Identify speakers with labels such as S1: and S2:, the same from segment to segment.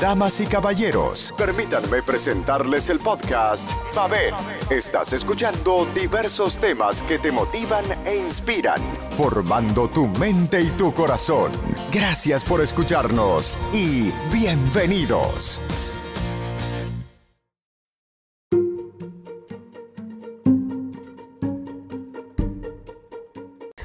S1: Damas y caballeros, permítanme presentarles el podcast Mabel. Estás escuchando diversos temas que te motivan e inspiran, formando tu mente y tu corazón. Gracias por escucharnos y bienvenidos.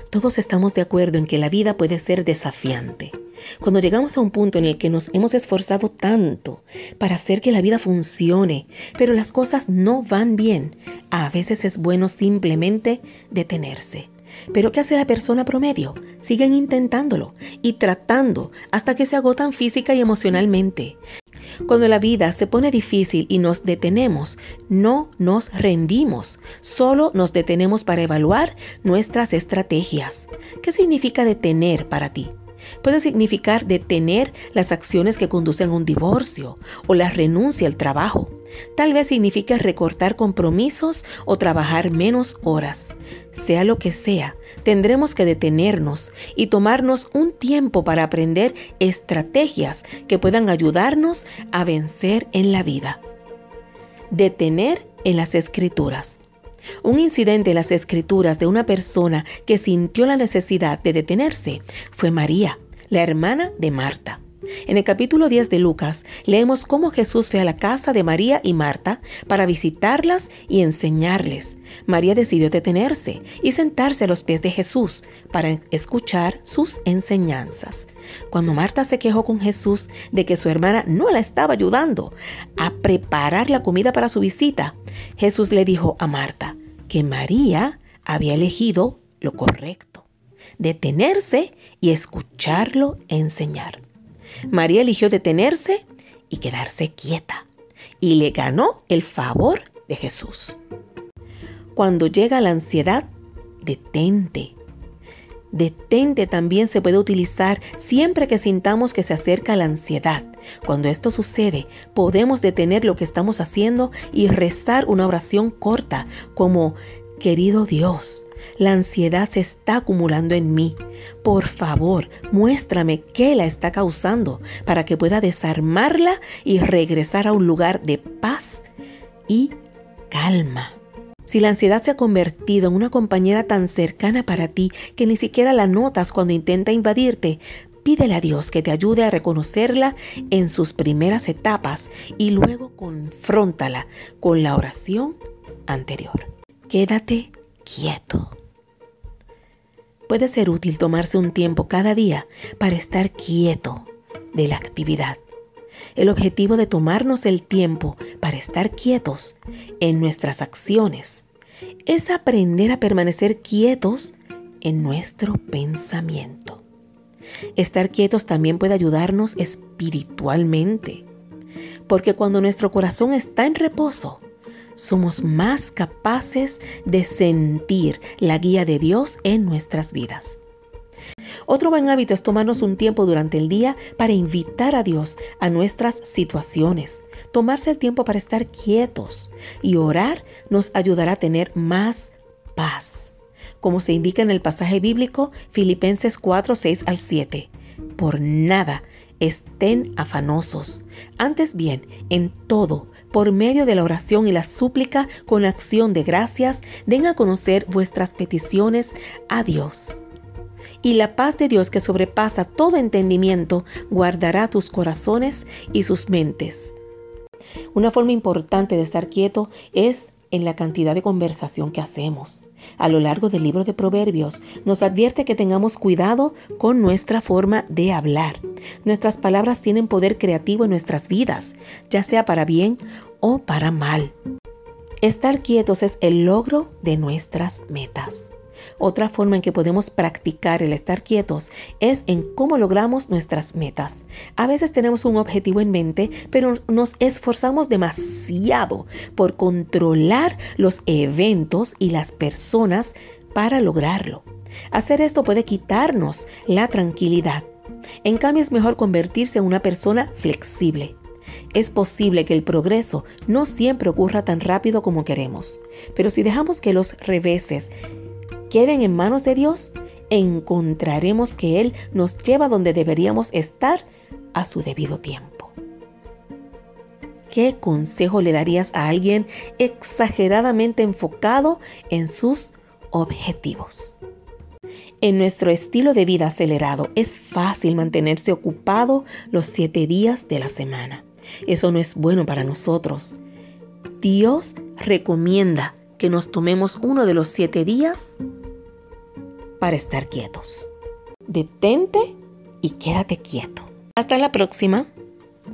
S2: Todos estamos de acuerdo en que la vida puede ser desafiante. Cuando llegamos a un punto en el que nos hemos esforzado tanto para hacer que la vida funcione, pero las cosas no van bien, a veces es bueno simplemente detenerse. Pero ¿qué hace la persona promedio? Siguen intentándolo y tratando hasta que se agotan física y emocionalmente. Cuando la vida se pone difícil y nos detenemos, no nos rendimos, solo nos detenemos para evaluar nuestras estrategias. ¿Qué significa detener para ti? Puede significar detener las acciones que conducen a un divorcio o la renuncia al trabajo. Tal vez signifique recortar compromisos o trabajar menos horas. Sea lo que sea, tendremos que detenernos y tomarnos un tiempo para aprender estrategias que puedan ayudarnos a vencer en la vida. Detener en las escrituras. Un incidente en las escrituras de una persona que sintió la necesidad de detenerse fue María, la hermana de Marta. En el capítulo 10 de Lucas leemos cómo Jesús fue a la casa de María y Marta para visitarlas y enseñarles. María decidió detenerse y sentarse a los pies de Jesús para escuchar sus enseñanzas. Cuando Marta se quejó con Jesús de que su hermana no la estaba ayudando a preparar la comida para su visita, Jesús le dijo a Marta que María había elegido lo correcto, detenerse y escucharlo enseñar. María eligió detenerse y quedarse quieta y le ganó el favor de Jesús. Cuando llega la ansiedad, detente. Detente también se puede utilizar siempre que sintamos que se acerca la ansiedad. Cuando esto sucede, podemos detener lo que estamos haciendo y rezar una oración corta como, querido Dios, la ansiedad se está acumulando en mí. Por favor, muéstrame qué la está causando para que pueda desarmarla y regresar a un lugar de paz y calma. Si la ansiedad se ha convertido en una compañera tan cercana para ti que ni siquiera la notas cuando intenta invadirte, pídele a Dios que te ayude a reconocerla en sus primeras etapas y luego confróntala con la oración anterior. Quédate quieto. Puede ser útil tomarse un tiempo cada día para estar quieto de la actividad. El objetivo de tomarnos el tiempo para estar quietos en nuestras acciones es aprender a permanecer quietos en nuestro pensamiento. Estar quietos también puede ayudarnos espiritualmente, porque cuando nuestro corazón está en reposo, somos más capaces de sentir la guía de Dios en nuestras vidas. Otro buen hábito es tomarnos un tiempo durante el día para invitar a Dios a nuestras situaciones. Tomarse el tiempo para estar quietos y orar nos ayudará a tener más paz. Como se indica en el pasaje bíblico Filipenses 4, 6 al 7. Por nada estén afanosos. Antes bien, en todo, por medio de la oración y la súplica con acción de gracias, den a conocer vuestras peticiones a Dios. Y la paz de Dios que sobrepasa todo entendimiento guardará tus corazones y sus mentes. Una forma importante de estar quieto es en la cantidad de conversación que hacemos. A lo largo del libro de Proverbios nos advierte que tengamos cuidado con nuestra forma de hablar. Nuestras palabras tienen poder creativo en nuestras vidas, ya sea para bien o para mal. Estar quietos es el logro de nuestras metas. Otra forma en que podemos practicar el estar quietos es en cómo logramos nuestras metas. A veces tenemos un objetivo en mente, pero nos esforzamos demasiado por controlar los eventos y las personas para lograrlo. Hacer esto puede quitarnos la tranquilidad. En cambio es mejor convertirse en una persona flexible. Es posible que el progreso no siempre ocurra tan rápido como queremos, pero si dejamos que los reveses queden en manos de Dios, encontraremos que Él nos lleva donde deberíamos estar a su debido tiempo. ¿Qué consejo le darías a alguien exageradamente enfocado en sus objetivos? En nuestro estilo de vida acelerado es fácil mantenerse ocupado los siete días de la semana. Eso no es bueno para nosotros. Dios recomienda que nos tomemos uno de los siete días para estar quietos. Detente y quédate quieto. Hasta la próxima.